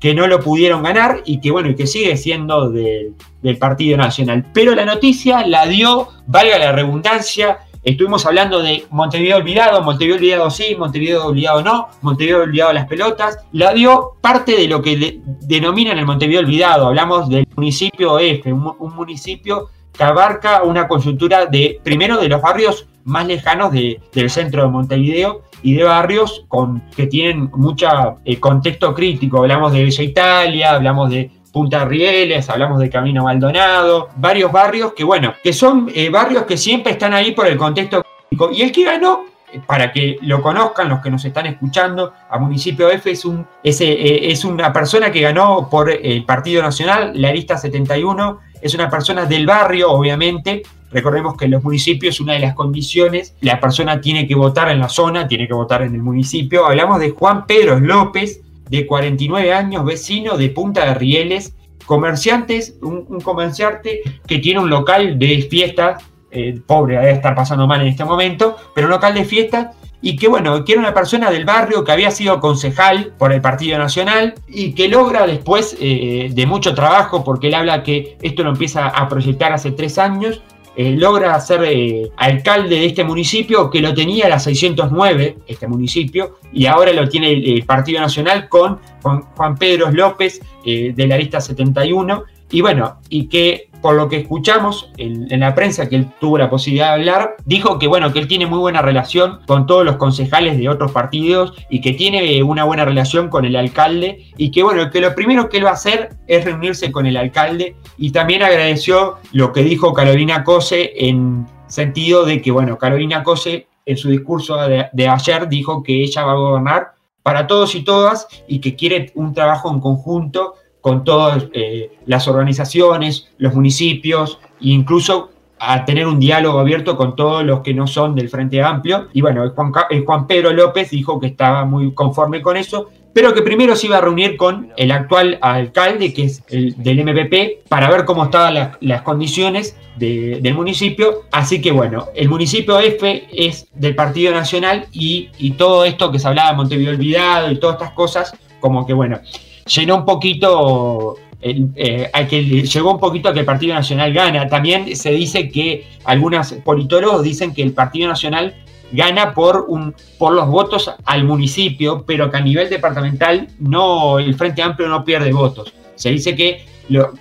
que no lo pudieron ganar y que bueno, y que sigue siendo del Partido Nacional. Pero la noticia la dio, valga la redundancia, Estuvimos hablando de Montevideo olvidado, Montevideo olvidado sí, Montevideo olvidado no, Montevideo olvidado las pelotas. La dio parte de lo que denominan el Montevideo olvidado. Hablamos del municipio F, un, municipio que abarca una conjuntura de, primero, de los barrios más lejanos del centro de Montevideo y de barrios con, que tienen mucho eh, contexto crítico. Hablamos de Bella Italia, hablamos de Punta Rieles, hablamos de Camino Maldonado, varios barrios que, bueno, que son eh, barrios que siempre están ahí por el contexto Y el que ganó, para que lo conozcan los que nos están escuchando, a Municipio F es, un, es, eh, es una persona que ganó por el Partido Nacional, la lista 71, es una persona del barrio, obviamente, Recordemos que en los municipios una de las condiciones, la persona tiene que votar en la zona, tiene que votar en el municipio. Hablamos de Juan Pedro López, de 49 años, vecino de Punta de Rieles, comerciantes, un, comerciante que tiene un local de fiestas, eh, pobre, debe estar pasando mal en este momento, pero un local de fiestas y que bueno, que era una persona del barrio que había sido concejal por el Partido Nacional y que logra después eh, de mucho trabajo, porque él habla que esto lo empieza a proyectar hace tres años, eh, logra ser eh, alcalde de este municipio que lo tenía la 609, este municipio, y ahora lo tiene el, Partido Nacional con Juan, Pedro López eh, de la lista 71, y bueno, y que por lo que escuchamos en, la prensa que él tuvo la posibilidad de hablar, dijo que bueno, que él tiene muy buena relación con todos los concejales de otros partidos y que tiene una buena relación con el alcalde y que bueno, que lo primero que él va a hacer es reunirse con el alcalde y también agradeció lo que dijo Carolina Cose en sentido de que bueno, Carolina Cose en su discurso de, de ayer dijo que ella va a gobernar para todos y todas y que quiere un trabajo en conjunto con todas eh, las organizaciones, los municipios e incluso a tener un diálogo abierto con todos los que no son del Frente Amplio. Y bueno, Juan, Juan Pedro López dijo que estaba muy conforme con eso, pero que primero se iba a reunir con el actual alcalde, que es el del MPP, para ver cómo estaban las, condiciones del municipio. Así que bueno, el municipio F es del Partido Nacional y, y todo esto que se hablaba de Montevideo Olvidado y todas estas cosas, como que bueno, llenó un poquito, eh, que llegó un poquito a que el Partido Nacional gana. También se dice que algunos politólogos dicen que el Partido Nacional gana por, un, por los votos al municipio, pero que a nivel departamental no, el Frente Amplio no pierde votos. Se dice que,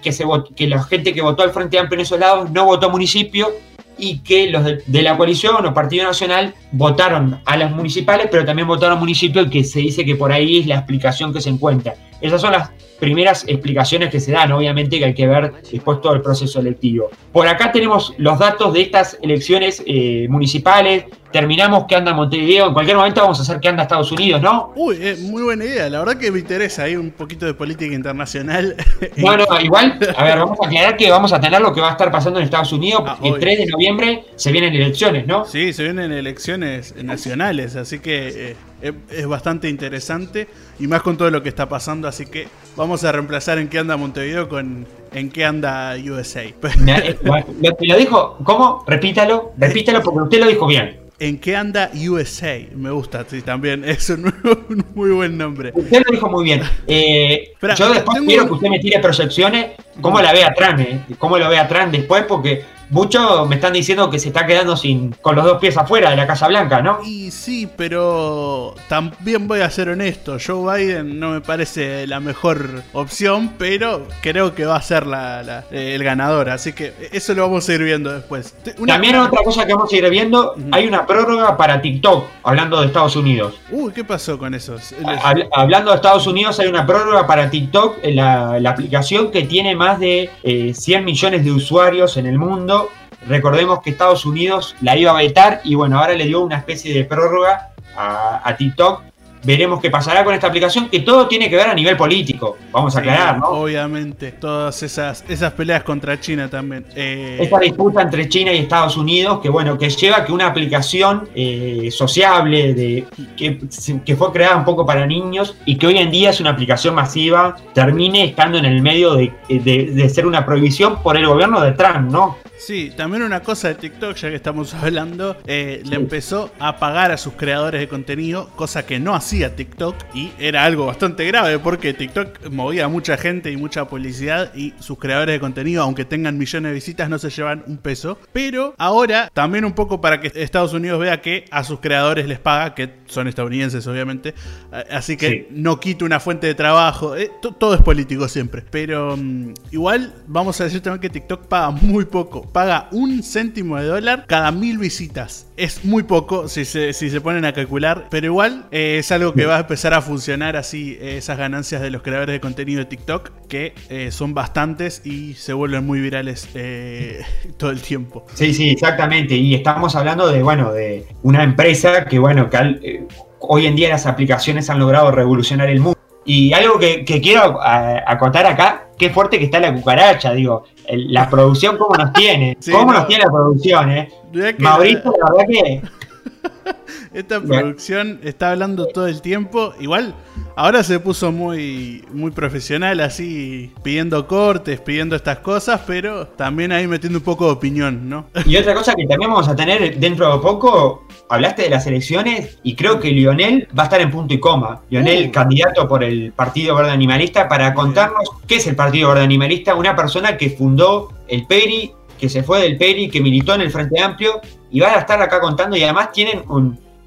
que, la gente que votó al Frente Amplio en esos lados no votó municipio y que los de, la coalición o Partido Nacional votaron a las municipales, pero también votaron municipios, que se dice que por ahí es la explicación que se encuentra. Esas son las primeras explicaciones que se dan, obviamente que hay que ver después todo el proceso electivo. Por acá tenemos los datos de estas elecciones eh, municipales, terminamos que anda Montevideo, en cualquier momento vamos a hacer que anda Estados Unidos, ¿no? Uy, eh, muy buena idea, la verdad que me interesa ahí un poquito de política internacional. [LAUGHS] Bueno, igual, a ver, vamos a aclarar que vamos a tener lo que va a estar pasando en Estados Unidos, ah, el 3 de noviembre se vienen elecciones, ¿no? Sí, se vienen elecciones nacionales, así que eh, es bastante interesante y más con todo lo que está pasando, así que vamos a reemplazar en qué anda Montevideo con en qué anda USA. [LAUGHS] [LAUGHS] Eh, lo, dijo, ¿cómo? Repítalo, repítalo porque usted lo dijo bien. ¿En qué anda USA? Me gusta, sí, también. [LAUGHS] Es un, muy buen nombre. Usted lo dijo muy bien. Eh, yo después quiero que usted me tire proyecciones, cómo la ve atrás, eh, cómo lo ve atrás después, porque Muchos me están diciendo que se está quedando sin con los dos pies afuera de la Casa Blanca, ¿no? Y sí, pero también voy a ser honesto. Joe Biden no me parece la mejor opción, pero creo que va a ser la, el ganador. Así que eso lo vamos a ir viendo después. También otra cosa que vamos a ir viendo, hay una prórroga para TikTok, hablando de Estados Unidos. Uy, ¿qué pasó con eso? hablando de Estados Unidos, hay una prórroga para TikTok, la, la aplicación que tiene más de 100 eh, millones de usuarios en el mundo Recordemos que Estados Unidos la iba a vetar y bueno, ahora le dio una especie de prórroga a, TikTok veremos qué pasará con esta aplicación, que todo tiene que ver a nivel político, vamos a aclarar, ¿no? Obviamente, todas esas, esas peleas contra China también. Eh... Esta disputa entre China y Estados Unidos, que bueno, que lleva a que una aplicación eh, sociable, de, que, que, fue creada un poco para niños y que hoy en día es una aplicación masiva, termine estando en el medio de, de ser una prohibición por el gobierno de Trump, ¿no? Sí, también una cosa de TikTok, ya que estamos hablando, eh, le empezó a pagar a sus creadores de contenido, cosa que no hacía TikTok y era algo bastante grave porque TikTok movía a mucha gente y mucha publicidad y sus creadores de contenido, aunque tengan millones de visitas, no se llevan un peso. Pero ahora, también un poco para que Estados Unidos vea que a sus creadores les paga, que son estadounidenses obviamente, así que no quita una fuente de trabajo, eh, todo es político siempre. Pero mm, igual vamos a decir también que TikTok paga muy poco paga un céntimo de dólar cada mil visitas. Es muy poco si se, si se ponen a calcular, pero igual eh, es algo que va a empezar a funcionar así, eh, esas ganancias de los creadores de contenido de TikTok, que eh, son bastantes y se vuelven muy virales [LAUGHS] todo el tiempo. Sí, sí, exactamente. Y estamos hablando de, bueno, de una empresa que, bueno, que hoy en día las aplicaciones han logrado revolucionar el mundo. Y algo que, quiero acotar acá, qué fuerte que está la cucaracha, digo, la producción cómo nos tiene, [LAUGHS] cómo nos tiene la producción, eh. Mauricio, la verdad que... [LAUGHS] Esta producción está hablando todo el tiempo, igual Ahora se puso muy, muy profesional, así pidiendo cortes, pidiendo estas cosas, pero también ahí metiendo un poco de opinión, ¿no? Y otra cosa que también vamos a tener dentro de poco, hablaste de las elecciones y creo que Lionel va a estar en punto y coma. Lionel, uh. candidato por el Partido Verde Animalista, para contarnos qué es el Partido Verde Animalista, una persona que fundó el PERI, que se fue del PERI, que militó en el Frente Amplio y va a estar acá contando y además tienen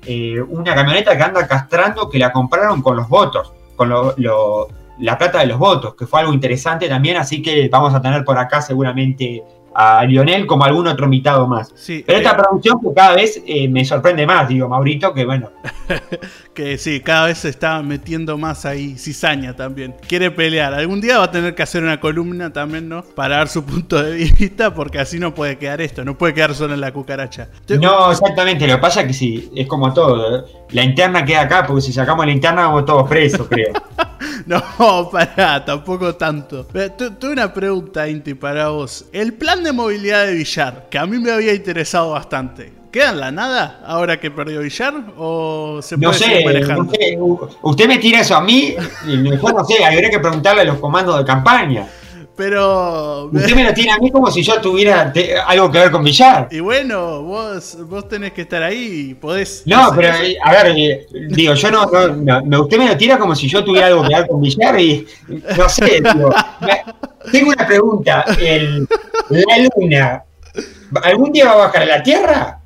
eh, una camioneta que anda castrando que la compraron con los votos, con la plata de los votos, que fue algo interesante también, así que vamos a tener por acá seguramente a Lionel como algún otro invitado más. Pero esta eh, producción que cada vez eh, me sorprende más, digo, Maurito, que bueno. [LAUGHS] que sí, cada vez se está metiendo más ahí cizaña también. Quiere pelear. Algún día va a tener que hacer una columna también, ¿no? Para dar su [LAUGHS] punto de vista, porque así no puede quedar esto, no puede quedar solo en la cucaracha. No, exactamente, lo que pasa es que sí, es como todo. La interna queda acá, porque si sacamos la interna vamos todos presos, creo. [LAUGHS] [LAUGHS] no, pará, tampoco tanto. Tuve una pregunta, Inti, para vos. El plan de movilidad de Villar, que a mí me había interesado bastante. ¿Queda en la nada ahora que perdió Villar? ¿O se puede no sé, manejando? Usted me tira eso a mí y mejor no sé, habría que preguntarle a los comandos de campaña. Pero. Usted me lo tiene a mí como si yo tuviera algo que ver con Villar. Y bueno, vos, vos tenés que estar ahí y podés. No, pero a ver, eh, digo, yo no, no, Usted me lo tira como si yo tuviera algo que ver con Villar y. No sé, digo, tengo una pregunta. El, la luna, ¿algún día va a bajar a la Tierra?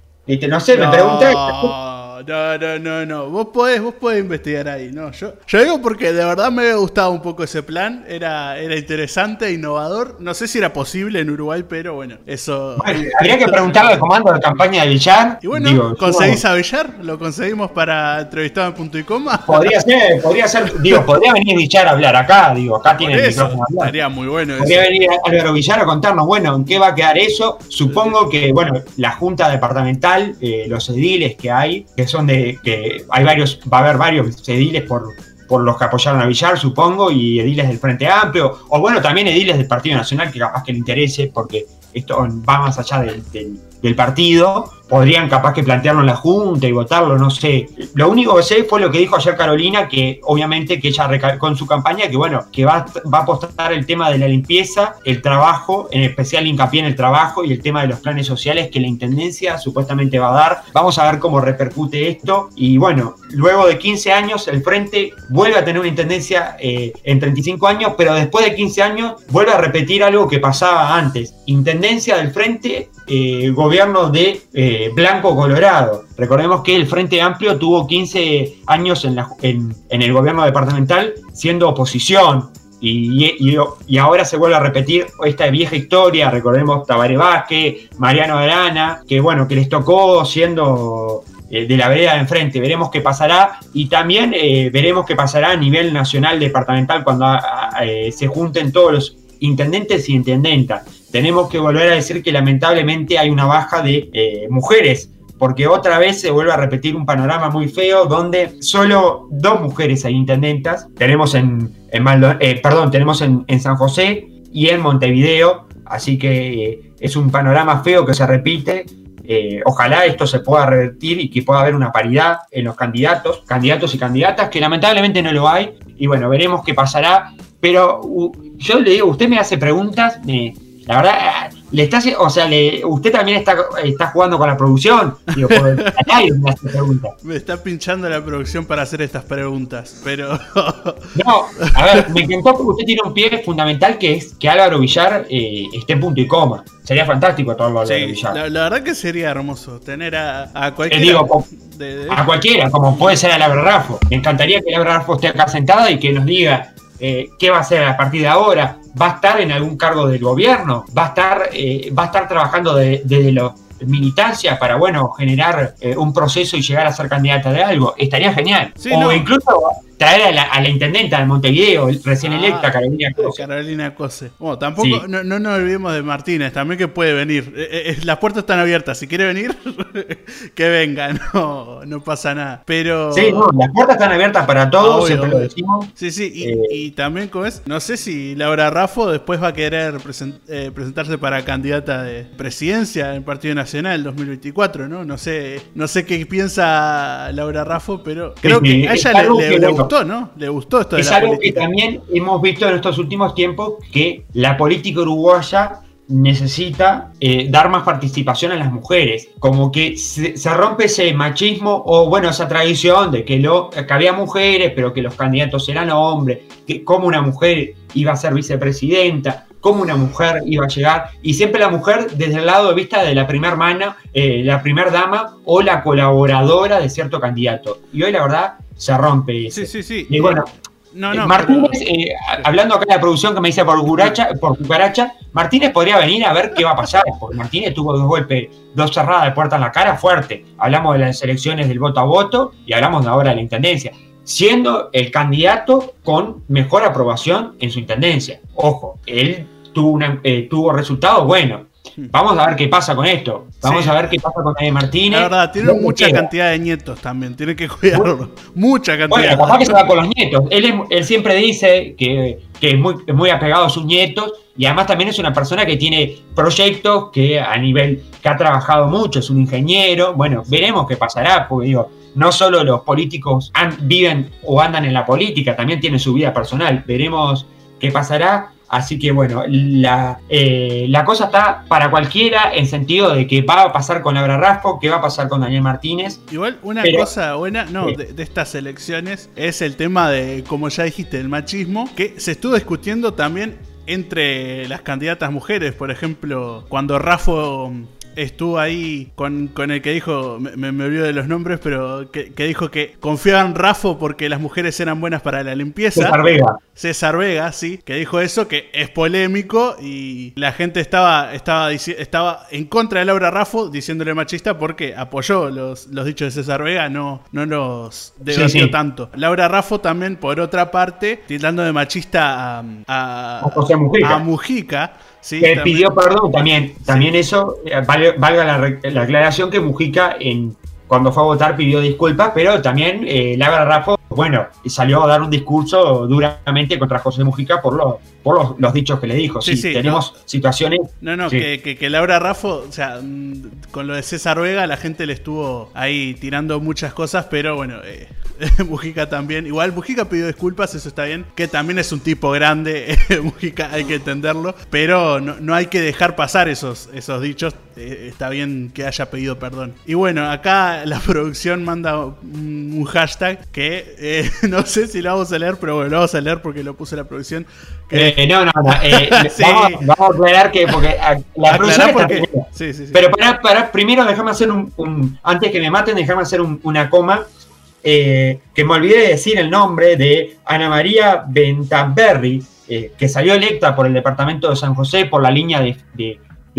No sé, me pregunta. No, no, no, no. Vos podés, vos podés investigar ahí, ¿no? Yo, yo digo porque de verdad me había gustado un poco ese plan. Era, era interesante, innovador. No sé si era posible en Uruguay, pero bueno, eso. habría que preguntarle al comando de campaña de Villar. Y bueno, ¿conseguís a Villar? ¿Lo conseguimos para entrevistado en punto y coma? Podría ser, podría ser. Digo, podría venir Villar a hablar acá. Digo, acá tiene el micrófono. Estaría muy bueno. Podría venir Álvaro Villar a contarnos, bueno, en qué va a quedar eso. Supongo que, bueno, la Junta Departamental, eh, los ediles que hay, que son de que hay varios, va a haber varios ediles por, por los que apoyaron a Villar, supongo, y ediles del Frente Amplio, o bueno, también ediles del Partido Nacional que capaz que le interese, porque esto va más allá del, del partido, podrían capaz que plantearlo en la Junta y votarlo, no sé. Lo único que sé fue lo que dijo ayer Carolina, que obviamente que ella recalcó su campaña que bueno, que va, va a apostar el tema de la limpieza, el trabajo, en especial hincapié en el trabajo y el tema de los planes sociales que la Intendencia supuestamente va a dar. Vamos a ver cómo repercute esto y bueno, luego de 15 años el Frente vuelve a tener una Intendencia eh, en 35 años, pero después de 15 años vuelve a repetir algo que pasaba antes. Intendencia del Frente, eh, gobierno de... Eh, blanco colorado. Recordemos que el Frente Amplio tuvo 15 años en, el gobierno departamental siendo oposición. Y, ahora se vuelve a repetir esta vieja historia, recordemos Tabaré Vázquez, Mariano Arana, que bueno, que les tocó siendo eh, de la vereda de enfrente. Veremos qué pasará y también eh, veremos qué pasará a nivel nacional departamental cuando eh, se junten todos los intendentes y intendentas tenemos que volver a decir que lamentablemente hay una baja de eh, mujeres, porque otra vez se vuelve a repetir un panorama muy feo donde solo dos mujeres hay intendentas. Tenemos en, eh, perdón, tenemos en, San José y en Montevideo, así que eh, es un panorama feo que se repite. ojalá esto se pueda revertir y que pueda haber una paridad en los candidatos, candidatos y candidatas, que lamentablemente no lo hay. Y bueno, veremos qué pasará. Pero yo le digo, usted me hace preguntas, la verdad, le está, o sea, le, usted también está, está jugando con la producción. Digo, [LAUGHS] me, está pinchando la producción para hacer estas preguntas, pero. [LAUGHS] no, a ver, me encantó porque usted tiene un pie fundamental que es que Álvaro Villar eh, esté punto y coma. Sería fantástico todo Álvaro Villar. La, verdad que sería hermoso tener a, a cualquiera. A cualquiera, como puede ser a Laura Raffo. Me encantaría que Laura Raffo esté acá sentada y que nos diga eh, qué va a hacer a partir de ahora, va a estar en algún cargo del gobierno, va a estar, eh, va a estar trabajando desde la militancia para, bueno, generar eh, un proceso y llegar a ser candidata de algo. Estaría genial. o incluso traer a la, a la intendenta de Montevideo, recién ah, electa, Carolina Cose. Carolina Cose. Bueno, tampoco, no, no, nos olvidemos de Martínez, también que puede venir. Eh, eh, eh, las puertas están abiertas, si quiere venir, [LAUGHS] que venga, [LAUGHS] no, no pasa nada. Pero... Sí, no, las puertas están abiertas para todos, siempre lo decimos. Sí, sí, y, también, ¿cómo es? No sé si Laura Raffo después va a querer presentarse para candidata de presidencia en Partido Nacional 2024, ¿no? No sé, no sé qué piensa Laura Raffo, pero creo que a ella le, le, gustó, ¿no? Le gustó esto de es algo que también hemos visto en estos últimos tiempos que la política uruguaya necesita eh, dar más participación a las mujeres, como que se, rompe ese machismo o bueno, esa tradición de que, lo, que había mujeres, pero que los candidatos eran hombres, que como una mujer iba a ser vicepresidenta, cómo una mujer iba a llegar, y siempre la mujer desde el lado de vista de la primera mano, eh, la primera dama o la colaboradora de cierto candidato. Y hoy la verdad se rompe. Sí, sí, sí. Y bueno, no, no, Martínez, eh, hablando acá de la producción que me dice por, Guracha, por Cucaracha, Martínez podría venir a ver qué va a pasar, porque Martínez tuvo dos golpes, dos cerradas de puerta en la cara fuerte. Hablamos de las elecciones del voto a voto y hablamos de ahora de la intendencia, siendo el candidato con mejor aprobación en su intendencia. Ojo, él tuvo, una, eh, tuvo resultados buenos. Vamos a ver qué pasa con esto. Vamos a ver qué pasa con Daniel Martínez. La verdad, tiene mucha cantidad de nietos también. Tiene que cuidarlo. mucha cantidad. Bueno, capaz que se va con los nietos. Él, él siempre dice que, es muy, muy apegado a sus nietos y además también es una persona que tiene proyectos que a nivel que ha trabajado mucho, es un ingeniero. Bueno, veremos qué pasará, porque digo, no solo los políticos viven o andan en la política, también tienen su vida personal. Veremos qué pasará. Así que bueno, la, eh, la cosa está para cualquiera en sentido de que va a pasar con Laura Raspo, qué va a pasar con Daniel Martínez. Igual una cosa buena, no, de, estas elecciones es el tema de, como ya dijiste, el machismo, que se estuvo discutiendo también entre las candidatas mujeres, por ejemplo, cuando Rafa estuvo ahí con, el que dijo, me, me, olvido de los nombres, pero que, dijo que confiaba en Rafo porque las mujeres eran buenas para la limpieza. César Vega. César Vega, sí, que dijo eso, que es polémico y la gente estaba, estaba, estaba en contra de Laura Raffo diciéndole machista porque apoyó los, los dichos de César Vega, no, no los debatió tanto. Laura Raffo también, por otra parte, tildando de machista a, a, Mujica. A Mujica que pidió perdón también. También eso, eh, valga la, aclaración que Mujica en, cuando fue a votar pidió disculpas, pero también eh, Laura Raffo, bueno, salió a dar un discurso duramente contra José Mujica por, lo, por los, dichos que le dijo. Sí, tenemos situaciones. No, no, que, que, Laura Raffo, o sea, con lo de César Vega, la gente le estuvo ahí tirando muchas cosas, pero bueno, eh, [LAUGHS] Mujica también. Igual Mujica pidió disculpas, eso está bien. Que también es un tipo grande, [LAUGHS] Mujica hay que entenderlo. Pero no, hay que dejar pasar esos, esos dichos. Eh, está bien que haya pedido perdón. Y bueno, acá la [LAUGHS] producción manda un, hashtag que eh, no sé si lo vamos a leer, pero bueno, lo vamos a leer porque lo puse la producción. Eh, no, no, no. vamos, a aclarar que porque la producción sí, sí, Pero para, para, primero déjame hacer un, Antes que me maten, déjame hacer una coma eh, que me olvidé de decir el nombre de Ana María Bentaberri, eh, que salió electa por el departamento de San José por la línea de,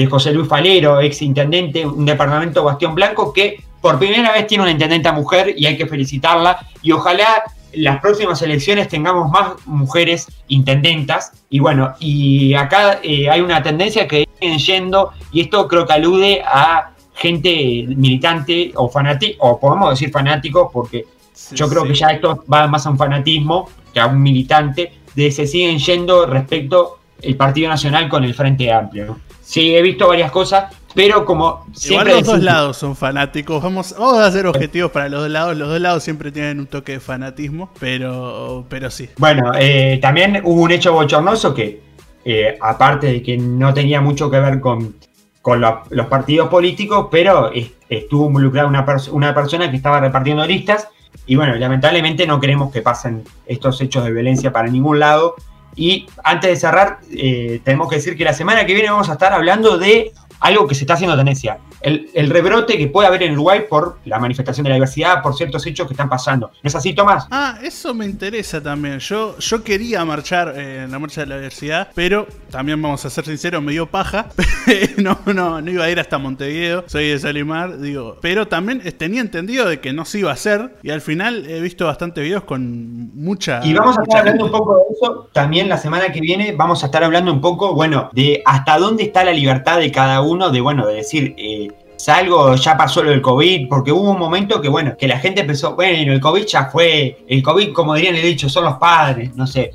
José Luis Falero, ex intendente, un departamento Bastión Blanco, que por primera vez tiene una intendenta mujer y hay que felicitarla. Y ojalá las próximas elecciones tengamos más mujeres intendentas. Y bueno, y acá eh, hay una tendencia que viene yendo, y esto creo que alude a gente militante o fanático, o podemos decir fanático, porque yo creo que ya esto va más a un fanatismo que a un militante, de se siguen yendo respecto el Partido Nacional con el Frente Amplio. Sí, he visto varias cosas, pero como siempre. Igual los dos lados son fanáticos. Vamos, vamos a hacer objetivos para los dos lados. Los dos lados siempre tienen un toque de fanatismo, pero, pero sí. Bueno, eh, también hubo un hecho bochornoso que eh, aparte de que no tenía mucho que ver con, los partidos políticos, pero estuvo involucrada una, una persona que estaba repartiendo listas y bueno, lamentablemente no queremos que pasen estos hechos de violencia para ningún lado. Y antes de cerrar, eh, tenemos que decir que la semana que viene vamos a estar hablando de algo que se está haciendo tendencia. El, rebrote que puede haber en Uruguay por la manifestación de la diversidad, por ciertos hechos que están pasando. ¿No es así, Tomás? Ah, eso me interesa también. Yo, yo quería marchar eh, en la marcha de la diversidad, pero también vamos a ser sinceros, me dio paja. [LAUGHS] no, no, no iba a ir hasta Montevideo, soy de Salimar, digo. Pero también tenía entendido de que no se iba a hacer y al final he visto bastantes videos con mucha... Y vamos a estar hablando un poco de eso también la semana que viene. Vamos a estar hablando un poco, bueno, de hasta dónde está la libertad de cada uno uno de, bueno, de decir, eh, salgo, ya pasó lo del COVID, porque hubo un momento que, bueno, que la gente empezó, bueno, el COVID ya fue, el COVID, como dirían el dicho, son los padres, no sé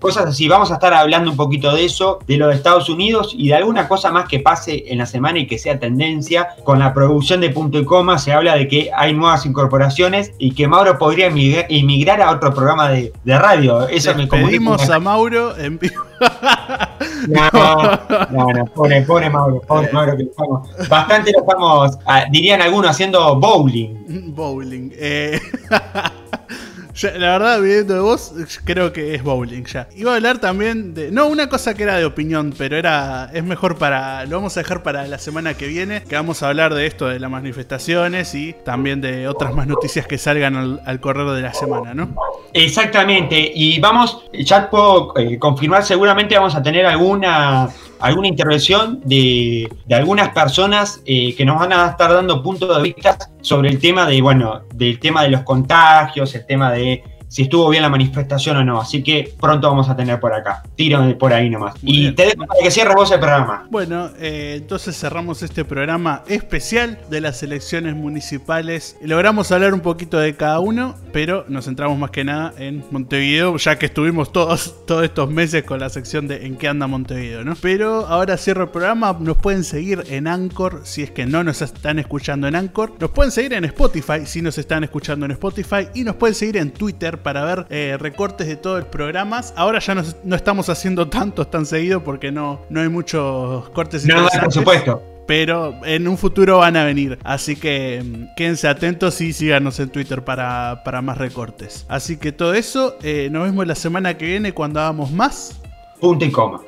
cosas así. Vamos a estar hablando un poquito de eso, de lo de Estados Unidos y de alguna cosa más que pase en la semana y que sea tendencia. Con la producción de punto y coma se habla de que hay nuevas incorporaciones y que Mauro podría emigrar a otro programa de, radio. Eso me Pedimos a Mauro en vivo. No, no, no, pone, pone Mauro, pone Mauro que estamos, bastante lo estamos, ah, dirían algunos, haciendo bowling. Bowling. Eh. [LAUGHS] la verdad, viendo de vos, creo que es bowling ya. Iba a hablar también de. No, una cosa que era de opinión, pero era. Es mejor para. Lo vamos a dejar para la semana que viene. Que vamos a hablar de esto de las manifestaciones y también de otras más noticias que salgan al, correr de la semana, ¿no? Exactamente. Y vamos, ya puedo eh, confirmar, seguramente vamos a tener alguna alguna intervención de, algunas personas eh, que nos van a estar dando puntos de vista sobre el tema de, bueno, del tema de los contagios, el tema de si estuvo bien la manifestación o no. Así que pronto vamos a tener por acá. Tiro por ahí nomás. y te dejo para que cierres vos el programa. Bueno, eh, entonces cerramos este programa especial de las elecciones municipales. Logramos hablar un poquito de cada uno, pero nos centramos más que nada en Montevideo, ya que estuvimos todos, todos estos meses con la sección de en qué anda Montevideo, ¿no? Pero ahora cierro el programa. Nos pueden seguir en Anchor si es que no nos están escuchando en Anchor. Nos pueden seguir en Spotify si nos están escuchando en Spotify. Y nos pueden seguir en Twitter para ver eh, recortes de todos los programas. Ahora ya no, estamos haciendo tantos tan seguido porque no, no hay muchos cortes. No, por supuesto pero en un futuro van a venir. Así que mm, quédense atentos y síganos en Twitter para, más recortes. Así que todo eso, eh, nos vemos la semana que viene cuando hagamos más. Punto y coma.